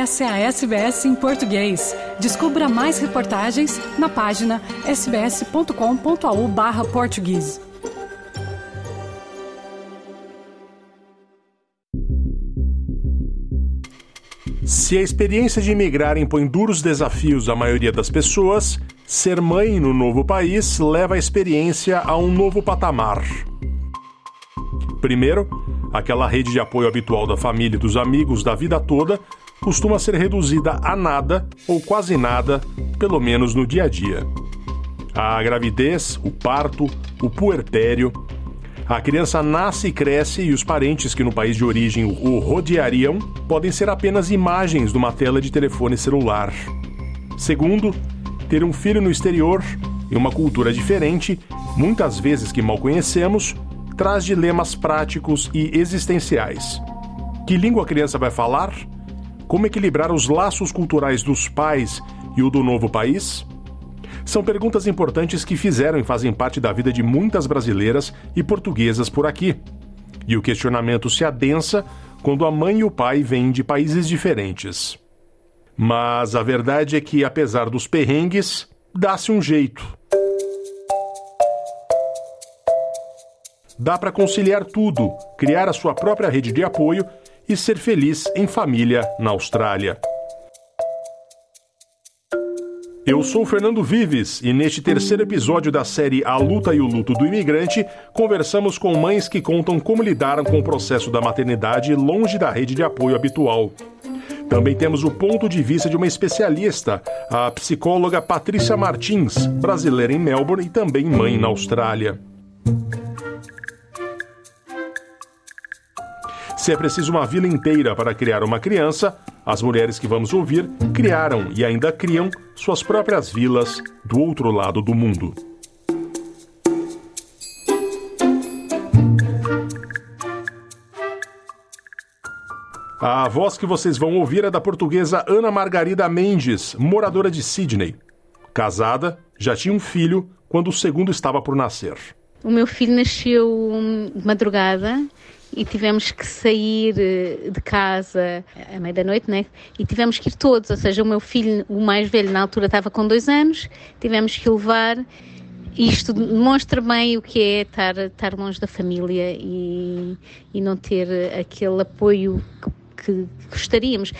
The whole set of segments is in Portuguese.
Essa é a SBS em português. Descubra mais reportagens na página sbs.com.au/português. Se a experiência de imigrar impõe duros desafios à maioria das pessoas, ser mãe no novo país leva a experiência a um novo patamar. Primeiro, aquela rede de apoio habitual da família e dos amigos da vida toda costuma ser reduzida a nada ou quase nada, pelo menos no dia a dia. A gravidez, o parto, o puerpério. A criança nasce e cresce e os parentes que no país de origem o rodeariam podem ser apenas imagens de uma tela de telefone celular. Segundo, ter um filho no exterior, em uma cultura diferente, muitas vezes que mal conhecemos, traz dilemas práticos e existenciais. Que língua a criança vai falar? Como equilibrar os laços culturais dos pais e o do novo país? São perguntas importantes que fizeram e fazem parte da vida de muitas brasileiras e portuguesas por aqui. E o questionamento se adensa quando a mãe e o pai vêm de países diferentes. Mas a verdade é que, apesar dos perrengues, dá-se um jeito. Dá para conciliar tudo, criar a sua própria rede de apoio e ser feliz em família na Austrália. Eu sou Fernando Vives e neste terceiro episódio da série A Luta e o Luto do Imigrante, conversamos com mães que contam como lidaram com o processo da maternidade longe da rede de apoio habitual. Também temos o ponto de vista de uma especialista, a psicóloga Patrícia Martins, brasileira em Melbourne e também mãe na Austrália. Se é preciso uma vila inteira para criar uma criança, as mulheres que vamos ouvir criaram e ainda criam suas próprias vilas do outro lado do mundo. A voz que vocês vão ouvir é da portuguesa Ana Margarida Mendes, moradora de Sydney. Casada, já tinha um filho quando o segundo estava por nascer. O meu filho nasceu de madrugada e tivemos que sair eh, de casa à meia da noite, né? E tivemos que ir todos, ou seja, o meu filho, o mais velho, na altura estava com dois anos, tivemos que levar. Isto demonstra bem o que é estar, estar longe da família e, e não ter aquele apoio que, que gostaríamos.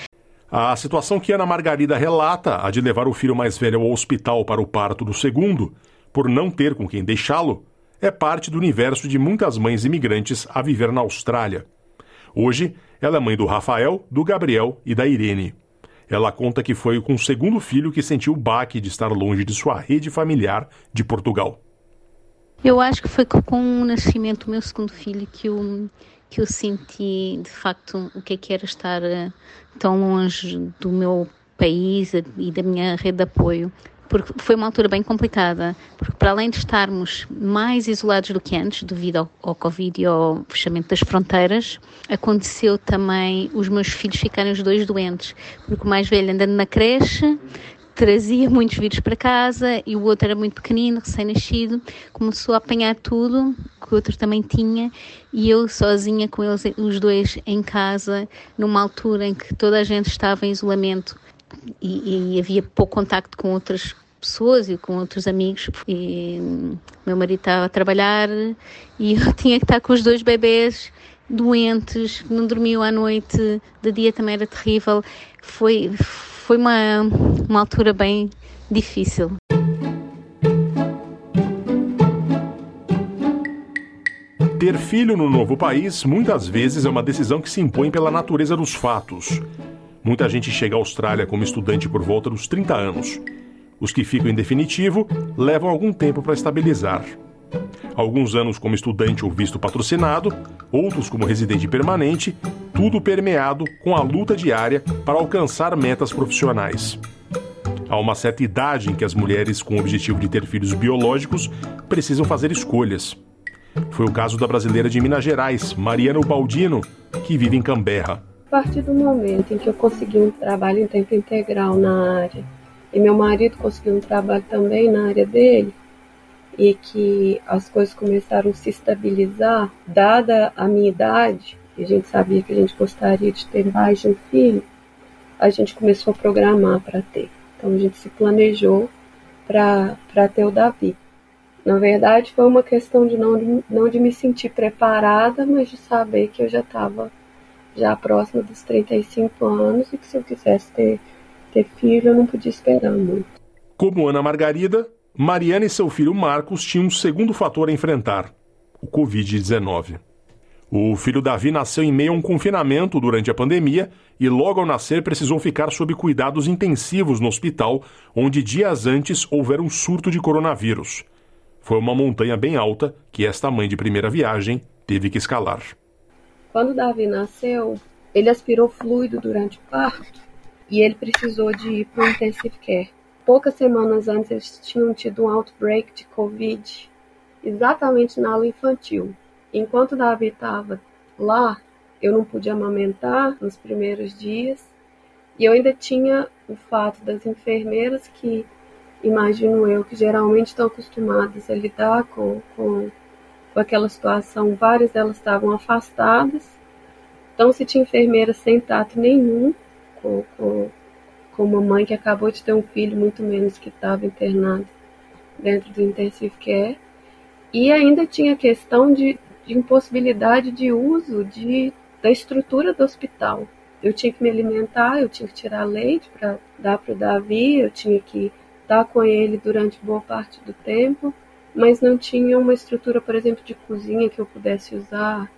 A situação que Ana Margarida relata, a de levar o filho mais velho ao hospital para o parto do segundo, por não ter com quem deixá-lo, é parte do universo de muitas mães imigrantes a viver na Austrália. Hoje, ela é mãe do Rafael, do Gabriel e da Irene. Ela conta que foi com o segundo filho que sentiu o baque de estar longe de sua rede familiar de Portugal. Eu acho que foi com o nascimento do meu segundo filho que eu, que eu senti de facto o que é que era estar eh, tão longe do meu país e da minha rede de apoio porque foi uma altura bem complicada, porque para além de estarmos mais isolados do que antes, devido ao, ao Covid e ao fechamento das fronteiras, aconteceu também os meus filhos ficarem os dois doentes, porque o mais velho andando na creche, trazia muitos vírus para casa e o outro era muito pequenino, recém-nascido, começou a apanhar tudo que o outro também tinha e eu sozinha com eles, os dois em casa, numa altura em que toda a gente estava em isolamento e, e havia pouco contacto com outras pessoas e com outros amigos e meu marido estava a trabalhar e eu tinha que estar com os dois bebês doentes, não dormiam à noite, de dia também era terrível. Foi, foi uma, uma altura bem difícil. Ter filho no novo país muitas vezes é uma decisão que se impõe pela natureza dos fatos. Muita gente chega à Austrália como estudante por volta dos 30 anos. Os que ficam em definitivo levam algum tempo para estabilizar. Alguns anos como estudante ou visto patrocinado, outros como residente permanente, tudo permeado com a luta diária para alcançar metas profissionais. Há uma certa idade em que as mulheres com o objetivo de ter filhos biológicos precisam fazer escolhas. Foi o caso da brasileira de Minas Gerais, Mariana Baldino, que vive em Canberra. Partir do momento em que eu consegui um trabalho em tempo integral na área e meu marido conseguiu um trabalho também na área dele e que as coisas começaram a se estabilizar, dada a minha idade, e a gente sabia que a gente gostaria de ter mais de um filho, a gente começou a programar para ter. Então a gente se planejou para ter o Davi. Na verdade, foi uma questão de não, não de me sentir preparada, mas de saber que eu já estava já próxima dos 35 anos e que se eu quisesse ter, ter filho, eu não podia esperar muito. Como Ana Margarida, Mariana e seu filho Marcos tinham um segundo fator a enfrentar: o Covid-19. O filho Davi nasceu em meio a um confinamento durante a pandemia e, logo ao nascer, precisou ficar sob cuidados intensivos no hospital, onde dias antes houvera um surto de coronavírus. Foi uma montanha bem alta que esta mãe de primeira viagem teve que escalar. Quando Davi nasceu, ele aspirou fluido durante o parto e ele precisou de ir para o intensive care. Poucas semanas antes, eles tinham tido um outbreak de Covid exatamente na aula infantil. Enquanto Davi estava lá, eu não pude amamentar nos primeiros dias. E eu ainda tinha o fato das enfermeiras que, imagino eu, que geralmente estão acostumadas a lidar com, com, com aquela situação, várias delas estavam afastadas. Então, se tinha enfermeira sem tato nenhum, com, com, com uma mãe que acabou de ter um filho, muito menos que estava internado dentro do intensive care. E ainda tinha questão de de impossibilidade de uso de, da estrutura do hospital. Eu tinha que me alimentar, eu tinha que tirar leite para dar para o Davi, eu tinha que estar com ele durante boa parte do tempo, mas não tinha uma estrutura, por exemplo, de cozinha que eu pudesse usar,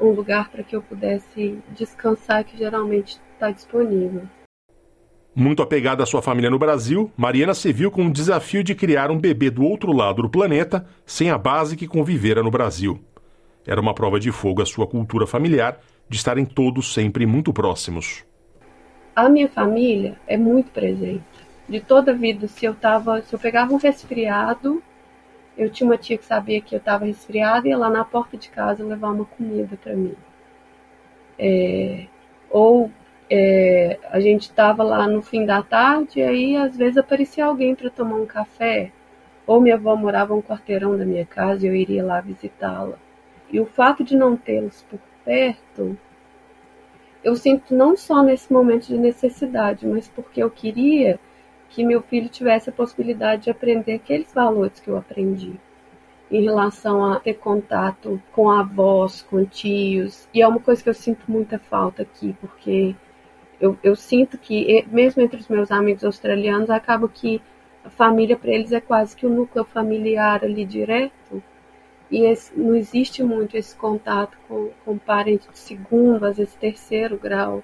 um lugar para que eu pudesse descansar que geralmente está disponível. Muito apegada à sua família no Brasil, Mariana se viu com o desafio de criar um bebê do outro lado do planeta sem a base que convivera no Brasil. Era uma prova de fogo a sua cultura familiar de estarem todos sempre muito próximos. A minha família é muito presente. De toda a vida, se eu tava, se eu pegava um resfriado, eu tinha uma tia que sabia que eu estava resfriada e ia lá na porta de casa levar uma comida para mim. É, ou é, a gente estava lá no fim da tarde e aí às vezes aparecia alguém para tomar um café. Ou minha avó morava um quarteirão da minha casa e eu iria lá visitá-la. E o fato de não tê-los por perto, eu sinto não só nesse momento de necessidade, mas porque eu queria que meu filho tivesse a possibilidade de aprender aqueles valores que eu aprendi em relação a ter contato com avós, com tios. E é uma coisa que eu sinto muita falta aqui, porque eu, eu sinto que, mesmo entre os meus amigos australianos, acaba que a família para eles é quase que o um núcleo familiar ali direto e esse, não existe muito esse contato com, com parente de segundo, às vezes terceiro grau.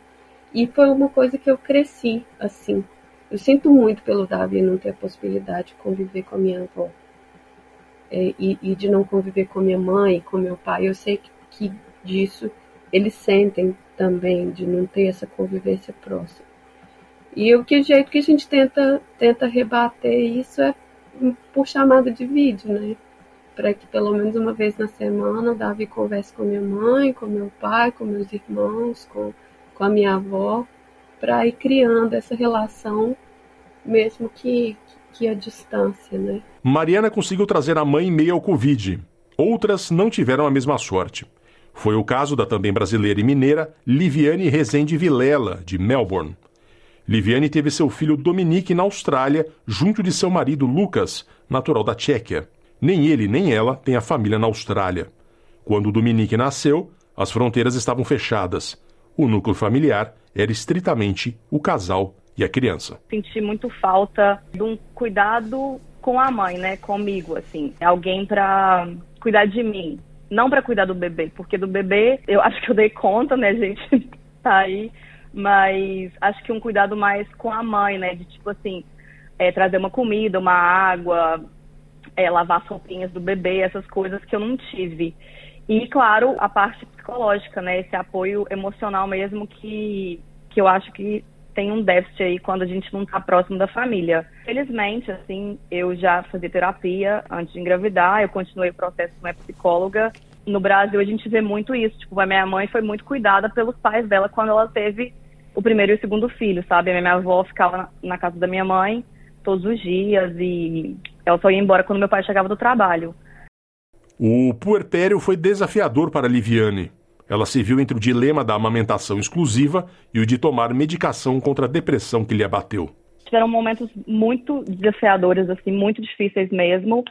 E foi uma coisa que eu cresci assim. Eu sinto muito pelo Davi não ter a possibilidade de conviver com a minha avó. É, e, e, de não conviver com minha mãe, com meu pai. Eu sei que, que disso eles sentem também, de não ter essa convivência próxima. E o que jeito que a gente tenta, tenta rebater isso é por chamada de vídeo, né? para que pelo menos uma vez na semana o Davi converse com minha mãe, com meu pai, com meus irmãos, com, com a minha avó, para ir criando essa relação, mesmo que, que a distância, né? Mariana conseguiu trazer a mãe meio ao Covid. Outras não tiveram a mesma sorte. Foi o caso da também brasileira e mineira Liviane Rezende Vilela, de Melbourne. Liviane teve seu filho Dominique na Austrália, junto de seu marido Lucas, natural da Tchequia. Nem ele nem ela têm a família na Austrália. Quando Dominique nasceu, as fronteiras estavam fechadas. O núcleo familiar era estritamente o casal e a criança. Senti muito falta de um cuidado com a mãe, né, comigo, assim, alguém para cuidar de mim, não para cuidar do bebê, porque do bebê eu acho que eu dei conta, né, gente, tá aí, mas acho que um cuidado mais com a mãe, né, de tipo assim, é, trazer uma comida, uma água, é, lavar as roupinhas do bebê, essas coisas que eu não tive. E, claro, a parte psicológica, né? Esse apoio emocional mesmo que, que eu acho que tem um déficit aí quando a gente não está próximo da família. Felizmente, assim, eu já fazia terapia antes de engravidar, eu continuei o processo com a psicóloga. No Brasil, a gente vê muito isso. Tipo, a minha mãe foi muito cuidada pelos pais dela quando ela teve o primeiro e o segundo filho, sabe? A minha avó ficava na, casa da minha mãe todos os dias e ela só ia embora quando meu pai chegava do trabalho. O puerpério foi desafiador para Liviane. Ela se viu entre o dilema da amamentação exclusiva e o de tomar medicação contra a depressão que lhe abateu. Tiveram momentos muito desafiadores, assim, muito difíceis mesmo.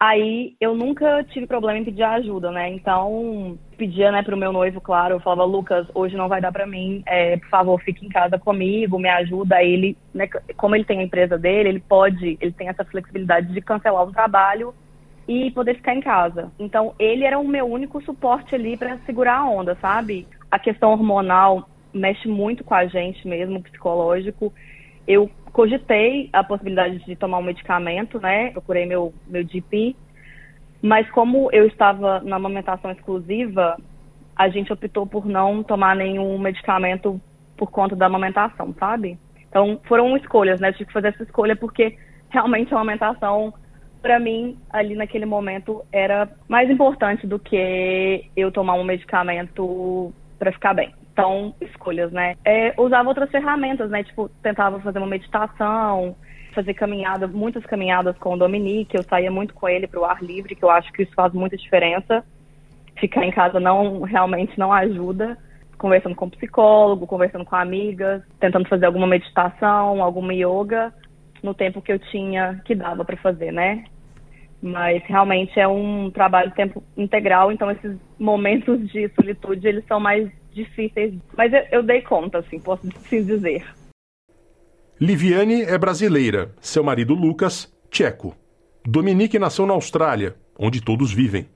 Aí eu nunca tive problema em pedir ajuda, né? Então, pedia, né, pro meu noivo, claro, eu falava, Lucas, hoje não vai dar para mim, é, por favor, fique em casa comigo, me ajuda. Aí ele, né, como ele tem a empresa dele, ele pode, ele tem essa flexibilidade de cancelar o trabalho e poder ficar em casa. Então, ele era o meu único suporte ali para segurar a onda, sabe? A questão hormonal mexe muito com a gente mesmo, psicológico. Eu cogitei a possibilidade de tomar um medicamento, né? Procurei meu, meu GP, mas como eu estava na amamentação exclusiva, a gente optou por não tomar nenhum medicamento por conta da amamentação, sabe? Então foram escolhas, né? Eu tive que fazer essa escolha porque realmente a amamentação, para mim, ali naquele momento, era mais importante do que eu tomar um medicamento para ficar bem. Então, escolhas, né? É, usava outras ferramentas, né? Tipo, tentava fazer uma meditação, fazer caminhada, muitas caminhadas com o Dominique. Eu saía muito com ele para o ar livre, que eu acho que isso faz muita diferença. Ficar em casa não realmente não ajuda. Conversando com psicólogo, conversando com amigas, tentando fazer alguma meditação, alguma yoga, no tempo que eu tinha, que dava para fazer, né? Mas realmente é um trabalho tempo integral, então esses momentos de solitude, eles são mais difíceis, mas eu, eu dei conta, assim, posso assim dizer. Liviane é brasileira, seu marido Lucas, tcheco. Dominique nasceu na Austrália, onde todos vivem.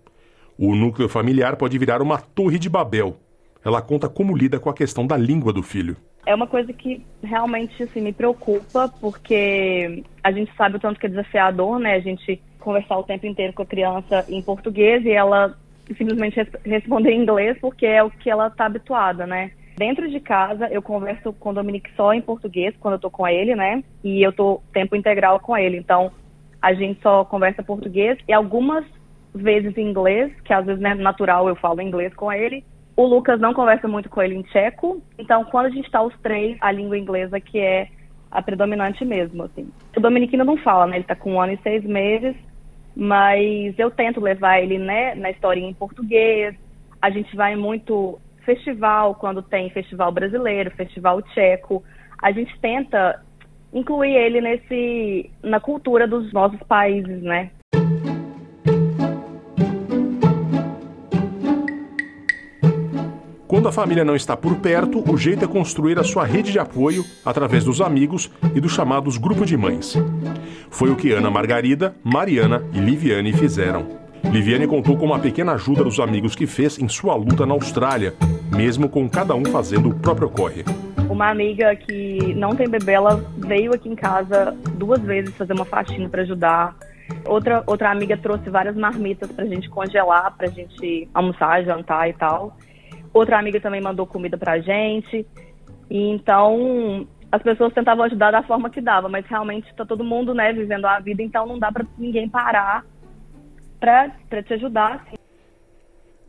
O núcleo familiar pode virar uma torre de Babel. Ela conta como lida com a questão da língua do filho. É uma coisa que realmente assim, me preocupa, porque a gente sabe o tanto que é desafiador, né? A gente conversar o tempo inteiro com a criança em português e ela simplesmente responder em inglês porque é o que ela está habituada, né? Dentro de casa, eu converso com o Dominique só em português quando eu tô com ele, né? E eu tô tempo integral com ele. Então, a gente só conversa português e algumas vezes em inglês, que às vezes é natural eu falo inglês com ele. O Lucas não conversa muito com ele em tcheco. Então, quando a gente tá os três, a língua inglesa que é a predominante mesmo, assim. O Dominique ainda não fala, né? Ele tá com um ano e seis meses mas eu tento levar ele né, na historinha em português. A gente vai muito festival, quando tem festival brasileiro, festival tcheco. A gente tenta incluir ele nesse na cultura dos nossos países, né? Quando a família não está por perto, o jeito é construir a sua rede de apoio através dos amigos e dos chamados grupos de mães. Foi o que Ana Margarida, Mariana e Liviane fizeram. Liviane contou com uma pequena ajuda dos amigos que fez em sua luta na Austrália, mesmo com cada um fazendo o próprio corre. Uma amiga que não tem bebê, ela veio aqui em casa duas vezes fazer uma faxina para ajudar. Outra, outra amiga trouxe várias marmitas pra gente congelar, pra gente almoçar, jantar e tal. Outra amiga também mandou comida pra gente. E então as pessoas tentavam ajudar da forma que dava, mas realmente está todo mundo, né, vivendo a vida, então não dá para ninguém parar para te ajudar. Assim.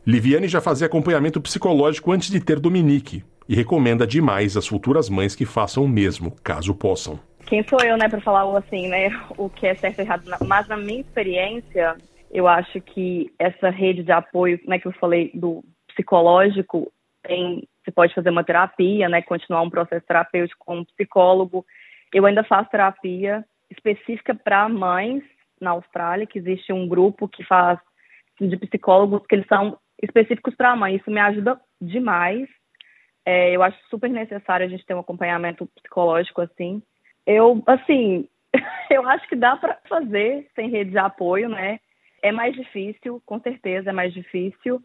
Liviane já fazia acompanhamento psicológico antes de ter Dominique e recomenda demais às futuras mães que façam o mesmo, caso possam. Quem sou eu, né, para falar assim, né, o que é certo e errado, mas na minha experiência, eu acho que essa rede de apoio, né, que eu falei do psicológico, tem, você pode fazer uma terapia, né, continuar um processo terapêutico com um psicólogo. Eu ainda faço terapia específica para mães na Austrália, que existe um grupo que faz de psicólogos que eles são específicos para a mãe. Isso me ajuda demais. É, eu acho super necessário a gente ter um acompanhamento psicológico assim. Eu, assim, eu acho que dá para fazer sem rede de apoio, né? É mais difícil, com certeza é mais difícil.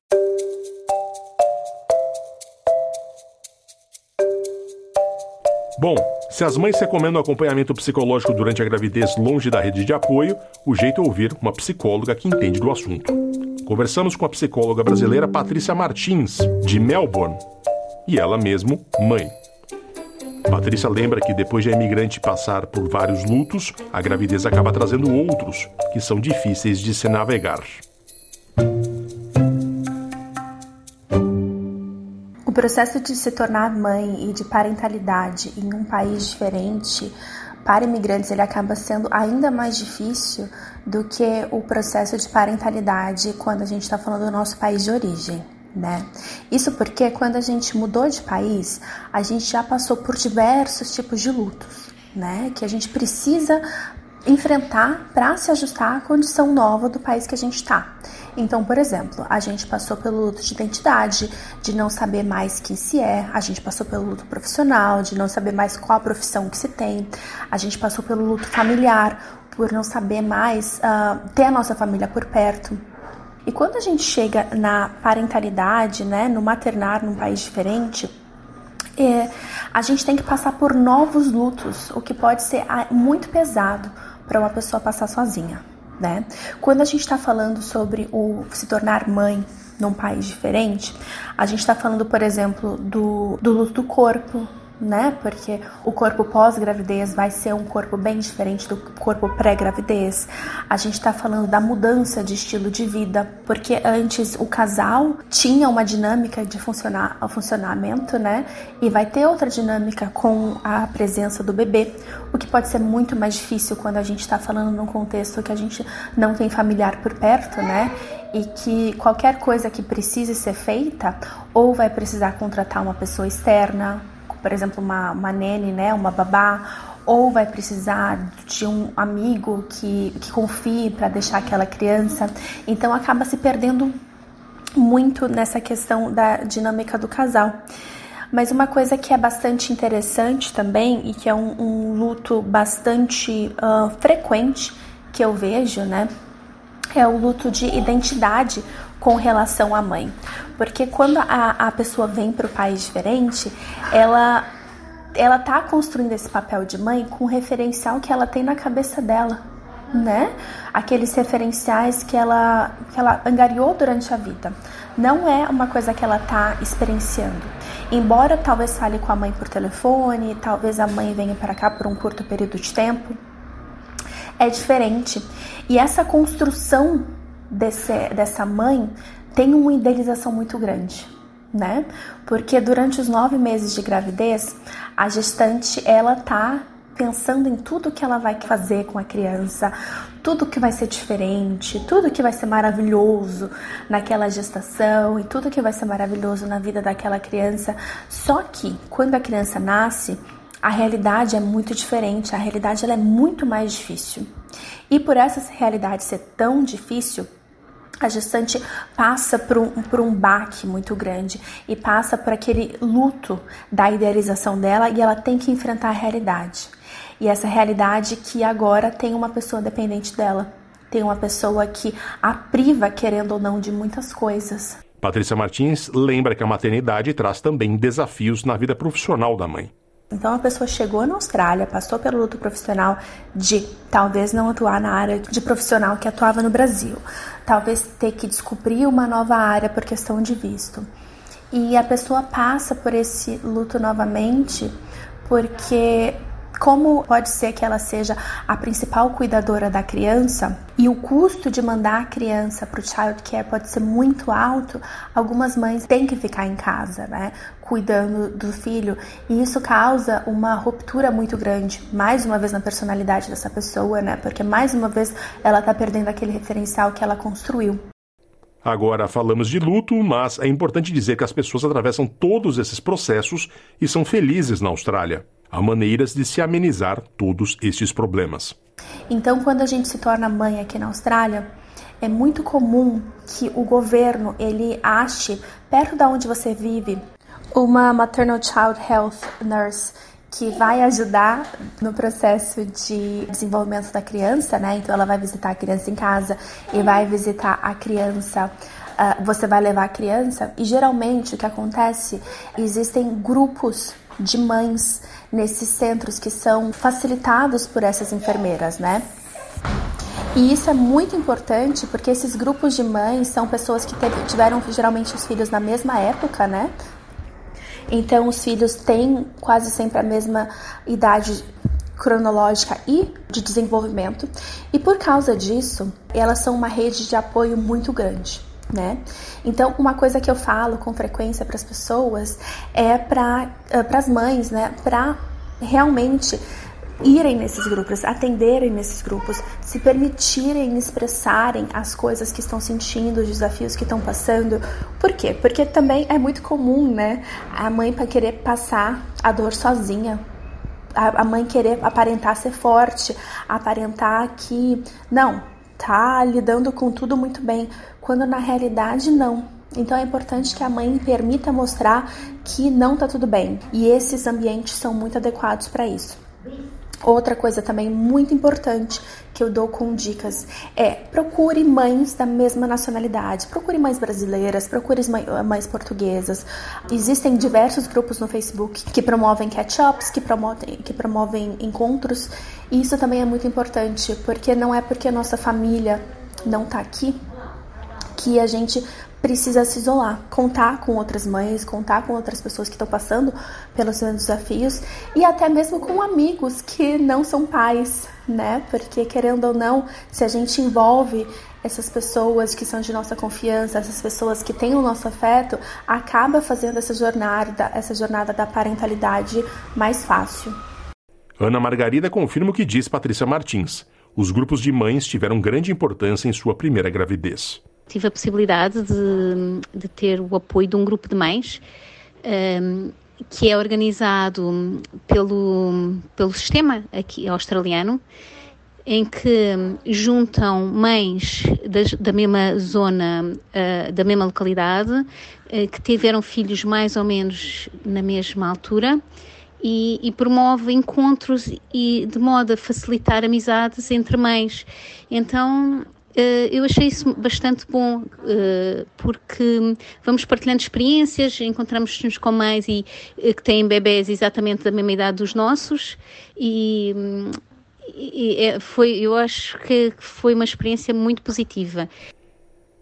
Bom, se as mães recomendam acompanhamento psicológico durante a gravidez longe da rede de apoio, o jeito é ouvir uma psicóloga que entende do assunto. Conversamos com a psicóloga brasileira Patrícia Martins, de Melbourne, e ela mesmo, mãe. Patrícia lembra que depois de a imigrante passar por vários lutos, a gravidez acaba trazendo outros que são difíceis de se navegar. Processo de se tornar mãe e de parentalidade em um país diferente para imigrantes ele acaba sendo ainda mais difícil do que o processo de parentalidade quando a gente está falando do nosso país de origem. né? Isso porque quando a gente mudou de país, a gente já passou por diversos tipos de lutos, né? Que a gente precisa enfrentar para se ajustar à condição nova do país que a gente está. Então, por exemplo, a gente passou pelo luto de identidade, de não saber mais quem se é, a gente passou pelo luto profissional, de não saber mais qual a profissão que se tem, a gente passou pelo luto familiar, por não saber mais uh, ter a nossa família por perto. E quando a gente chega na parentalidade, né, no maternar num país diferente, é, a gente tem que passar por novos lutos, o que pode ser ah, muito pesado para uma pessoa passar sozinha, né? Quando a gente está falando sobre o se tornar mãe num país diferente, a gente está falando, por exemplo, do, do luto do corpo, né? Porque o corpo pós-gravidez vai ser um corpo bem diferente do corpo pré-gravidez. A gente está falando da mudança de estilo de vida, porque antes o casal tinha uma dinâmica de funcionar, funcionamento, né? E vai ter outra dinâmica com a presença do bebê, o que pode ser muito mais difícil quando a gente está falando num contexto que a gente não tem familiar por perto, né? E que qualquer coisa que precise ser feita, ou vai precisar contratar uma pessoa externa, por exemplo, uma, uma nene, né, uma babá, ou vai precisar de um amigo que, que confie para deixar aquela criança. Então acaba se perdendo muito nessa questão da dinâmica do casal. Mas uma coisa que é bastante interessante também e que é um, um luto bastante uh, frequente que eu vejo, né, é o luto de identidade com relação à mãe. Porque quando a, a pessoa vem para o país diferente, ela ela tá construindo esse papel de mãe com o referencial que ela tem na cabeça dela, né? Aqueles referenciais que ela que ela angariou durante a vida. Não é uma coisa que ela tá experienciando. Embora talvez fale com a mãe por telefone, talvez a mãe venha para cá por um curto período de tempo, é diferente. E essa construção desse, dessa mãe tem uma idealização muito grande, né? Porque durante os nove meses de gravidez, a gestante ela tá pensando em tudo que ela vai fazer com a criança, tudo que vai ser diferente, tudo que vai ser maravilhoso naquela gestação e tudo que vai ser maravilhoso na vida daquela criança. Só que quando a criança nasce, a realidade é muito diferente, a realidade ela é muito mais difícil. E por essa realidade ser tão difícil, a gestante passa por um, por um baque muito grande e passa por aquele luto da idealização dela e ela tem que enfrentar a realidade. E essa realidade que agora tem uma pessoa dependente dela, tem uma pessoa que a priva, querendo ou não, de muitas coisas. Patrícia Martins lembra que a maternidade traz também desafios na vida profissional da mãe. Então a pessoa chegou na Austrália, passou pelo luto profissional de talvez não atuar na área de profissional que atuava no Brasil, talvez ter que descobrir uma nova área por questão de visto. E a pessoa passa por esse luto novamente porque como pode ser que ela seja a principal cuidadora da criança e o custo de mandar a criança para o child care pode ser muito alto, algumas mães têm que ficar em casa, né, cuidando do filho, e isso causa uma ruptura muito grande, mais uma vez na personalidade dessa pessoa, né, porque mais uma vez ela está perdendo aquele referencial que ela construiu. Agora falamos de luto, mas é importante dizer que as pessoas atravessam todos esses processos e são felizes na Austrália. Há maneiras de se amenizar todos estes problemas. Então, quando a gente se torna mãe aqui na Austrália, é muito comum que o governo ele ache perto da onde você vive uma maternal child health nurse que vai ajudar no processo de desenvolvimento da criança, né? Então ela vai visitar a criança em casa e vai visitar a criança Uh, você vai levar a criança e geralmente o que acontece existem grupos de mães nesses centros que são facilitados por essas enfermeiras, né? E isso é muito importante porque esses grupos de mães são pessoas que tiveram geralmente os filhos na mesma época, né? Então os filhos têm quase sempre a mesma idade cronológica e de desenvolvimento, e por causa disso, elas são uma rede de apoio muito grande né? Então, uma coisa que eu falo com frequência para as pessoas é para uh, as mães, né? Para realmente irem nesses grupos, atenderem nesses grupos, se permitirem expressarem as coisas que estão sentindo, os desafios que estão passando. Por quê? Porque também é muito comum, né, a mãe para querer passar a dor sozinha. A mãe querer aparentar ser forte, aparentar que não, tá lidando com tudo muito bem, quando na realidade não. Então é importante que a mãe permita mostrar que não tá tudo bem. E esses ambientes são muito adequados para isso. Outra coisa também muito importante que eu dou com dicas é procure mães da mesma nacionalidade, procure mães brasileiras, procure mães portuguesas. Existem diversos grupos no Facebook que promovem catch-ups, que promovem, que promovem encontros, e isso também é muito importante, porque não é porque a nossa família não está aqui que a gente precisa se isolar, contar com outras mães, contar com outras pessoas que estão passando pelos mesmos desafios e até mesmo com amigos que não são pais, né? Porque querendo ou não, se a gente envolve essas pessoas que são de nossa confiança, essas pessoas que têm o nosso afeto, acaba fazendo essa jornada, essa jornada da parentalidade mais fácil. Ana Margarida confirma o que diz Patrícia Martins. Os grupos de mães tiveram grande importância em sua primeira gravidez tive a possibilidade de, de ter o apoio de um grupo de mães um, ehm, que é organizado pelo, pelo sistema aqui australiano, em que juntam mães das, da mesma zona, uh, da mesma localidade, uh, que tiveram filhos mais ou menos na mesma altura. E, e, promove encontros e de modo a facilitar amizades entre mães. Então eu achei isso bastante bom, eh, porque vamos partilhando experiências, encontramos-nos com mães e, eh, que têm bebés exatamente da mesma idade dos nossos e, e é, foi, eu acho que foi uma experiência muito positiva.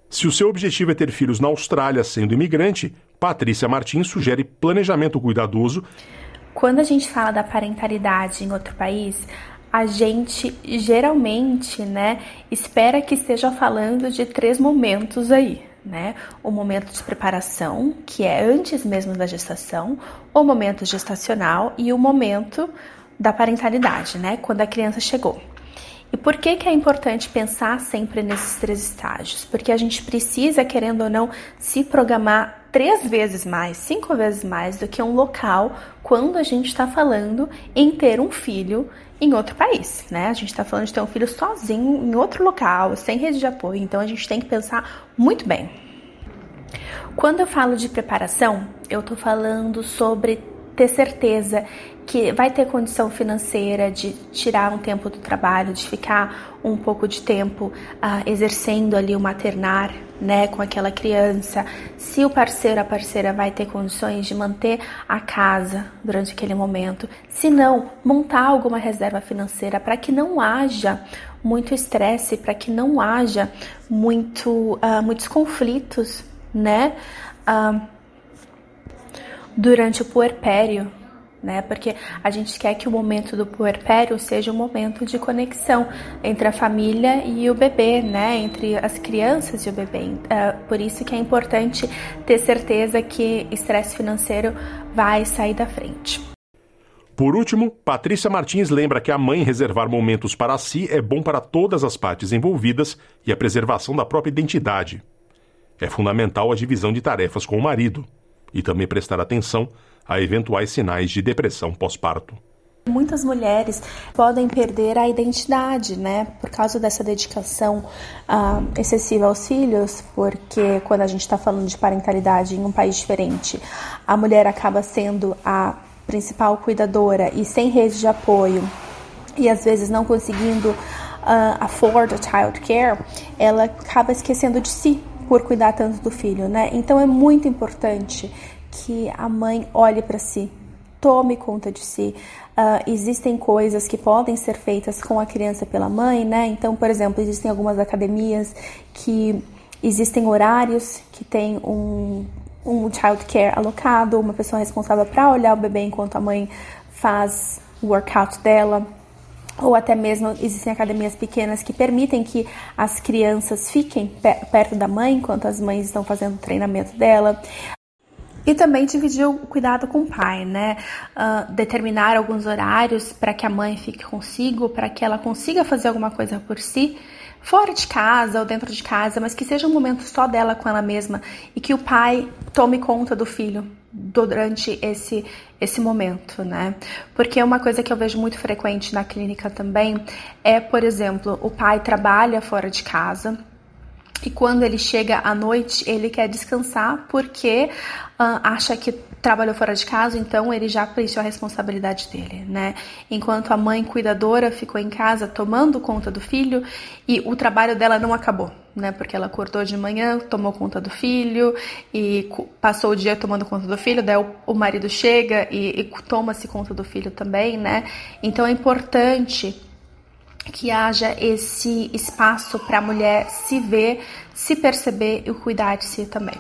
Se o seu objetivo é ter filhos na Austrália sendo imigrante, Patrícia Martins sugere planejamento cuidadoso. Quando a gente fala da parentalidade em outro país, a gente geralmente, né, espera que esteja falando de três momentos aí, né? O momento de preparação, que é antes mesmo da gestação, o momento gestacional e o momento da parentalidade, né, quando a criança chegou. E por que, que é importante pensar sempre nesses três estágios? Porque a gente precisa, querendo ou não, se programar três vezes mais, cinco vezes mais do que um local quando a gente está falando em ter um filho em outro país, né? A gente está falando de ter um filho sozinho em outro local, sem rede de apoio, então a gente tem que pensar muito bem. Quando eu falo de preparação, eu estou falando sobre ter certeza que vai ter condição financeira de tirar um tempo do trabalho, de ficar um pouco de tempo uh, exercendo ali o maternar, né, com aquela criança. Se o parceiro, a parceira vai ter condições de manter a casa durante aquele momento. Se não, montar alguma reserva financeira para que não haja muito estresse, para que não haja muito, uh, muitos conflitos, né? Uh, durante o puerpério, né? Porque a gente quer que o momento do puerpério seja um momento de conexão entre a família e o bebê, né? Entre as crianças e o bebê. Uh, por isso que é importante ter certeza que estresse financeiro vai sair da frente. Por último, Patrícia Martins lembra que a mãe reservar momentos para si é bom para todas as partes envolvidas e a preservação da própria identidade. É fundamental a divisão de tarefas com o marido e também prestar atenção a eventuais sinais de depressão pós-parto. Muitas mulheres podem perder a identidade, né, por causa dessa dedicação uh, excessiva aos filhos, porque quando a gente está falando de parentalidade em um país diferente, a mulher acaba sendo a principal cuidadora e sem rede de apoio, e às vezes não conseguindo uh, afford a child care, ela acaba esquecendo de si, por cuidar tanto do filho, né? Então é muito importante que a mãe olhe para si, tome conta de si. Uh, existem coisas que podem ser feitas com a criança pela mãe, né? Então, por exemplo, existem algumas academias que existem horários que tem um, um child care alocado, uma pessoa responsável para olhar o bebê enquanto a mãe faz o workout dela ou até mesmo existem academias pequenas que permitem que as crianças fiquem perto da mãe enquanto as mães estão fazendo o treinamento dela. E também dividir o cuidado com o pai, né? Uh, determinar alguns horários para que a mãe fique consigo, para que ela consiga fazer alguma coisa por si, fora de casa ou dentro de casa, mas que seja um momento só dela com ela mesma e que o pai tome conta do filho durante esse esse momento, né? Porque uma coisa que eu vejo muito frequente na clínica também é, por exemplo, o pai trabalha fora de casa, e quando ele chega à noite, ele quer descansar porque acha que trabalhou fora de casa, então ele já preencheu a responsabilidade dele, né? Enquanto a mãe cuidadora ficou em casa tomando conta do filho e o trabalho dela não acabou, né? Porque ela acordou de manhã, tomou conta do filho e passou o dia tomando conta do filho, daí o, o marido chega e, e toma-se conta do filho também, né? Então é importante que haja esse espaço para a mulher se ver, se perceber e cuidar de si também.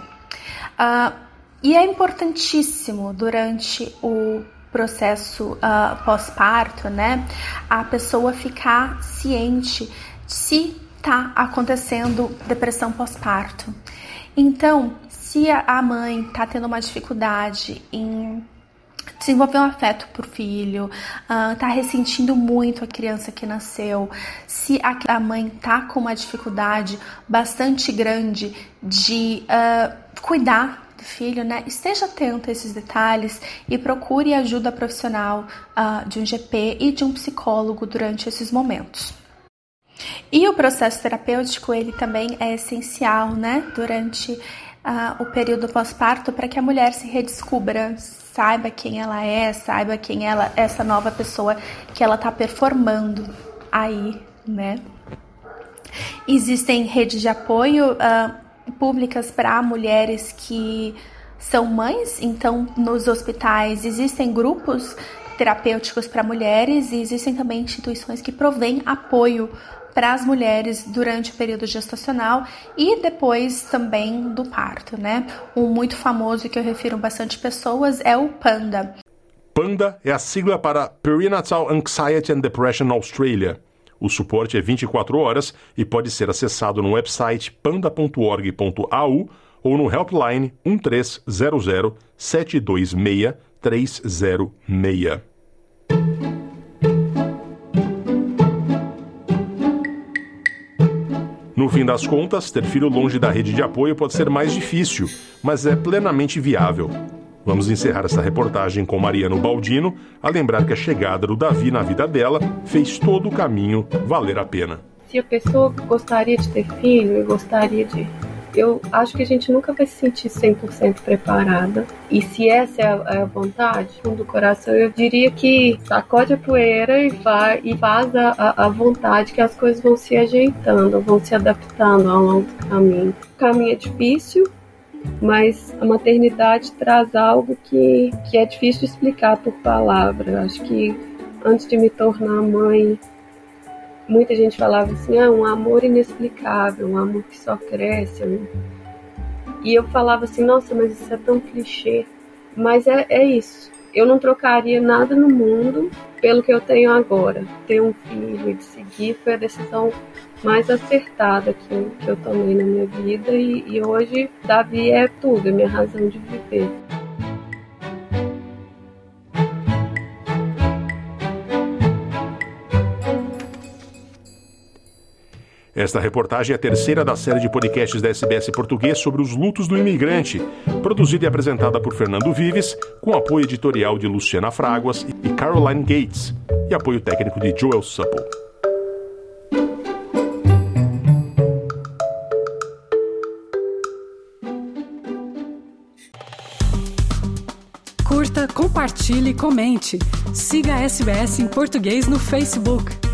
Uh, e é importantíssimo durante o processo uh, pós-parto, né, a pessoa ficar ciente se está acontecendo depressão pós-parto. Então, se a mãe está tendo uma dificuldade em desenvolver um afeto por filho, uh, tá ressentindo muito a criança que nasceu, se a mãe tá com uma dificuldade bastante grande de uh, cuidar do filho, né? Esteja atento a esses detalhes e procure ajuda profissional uh, de um GP e de um psicólogo durante esses momentos. E o processo terapêutico ele também é essencial, né? Durante uh, o período pós-parto para que a mulher se redescubra, saiba quem ela é, saiba quem ela essa nova pessoa que ela está performando aí, né? Existem redes de apoio uh, públicas para mulheres que são mães, então nos hospitais existem grupos terapêuticos para mulheres e existem também instituições que provêm apoio para as mulheres durante o período gestacional e depois também do parto, né? Um muito famoso que eu refiro bastante pessoas é o PANDA. PANDA é a sigla para Perinatal Anxiety and Depression Australia. O suporte é 24 horas e pode ser acessado no website panda.org.au ou no helpline 1300 726 306. No fim das contas, ter filho longe da rede de apoio pode ser mais difícil, mas é plenamente viável. Vamos encerrar essa reportagem com Mariano Baldino a lembrar que a chegada do Davi na vida dela fez todo o caminho valer a pena. Se a pessoa gostaria de ter filho e gostaria de eu acho que a gente nunca vai se sentir 100% preparada. E se essa é a, é a vontade do coração, eu diria que sacode a poeira e, vai, e faz a, a vontade que as coisas vão se ajeitando, vão se adaptando ao longo do caminho. O caminho é difícil, mas a maternidade traz algo que, que é difícil explicar por palavras. Acho que antes de me tornar mãe, muita gente falava assim, ah, um amor inexplicável, um amor que só cresce. E eu falava assim, nossa, mas isso é tão clichê. Mas é, é isso. Eu não trocaria nada no mundo pelo que eu tenho agora. Ter um filho e de seguir foi a decisão mais acertada que eu, que eu tomei na minha vida. E, e hoje, Davi é tudo, é minha razão de viver. Esta reportagem é a terceira da série de podcasts da SBS Português sobre os lutos do imigrante, produzida e apresentada por Fernando Vives, com apoio editorial de Luciana Fraguas e Caroline Gates, e apoio técnico de Joel Supple. Curta, compartilhe, comente. Siga a SBS em português no Facebook.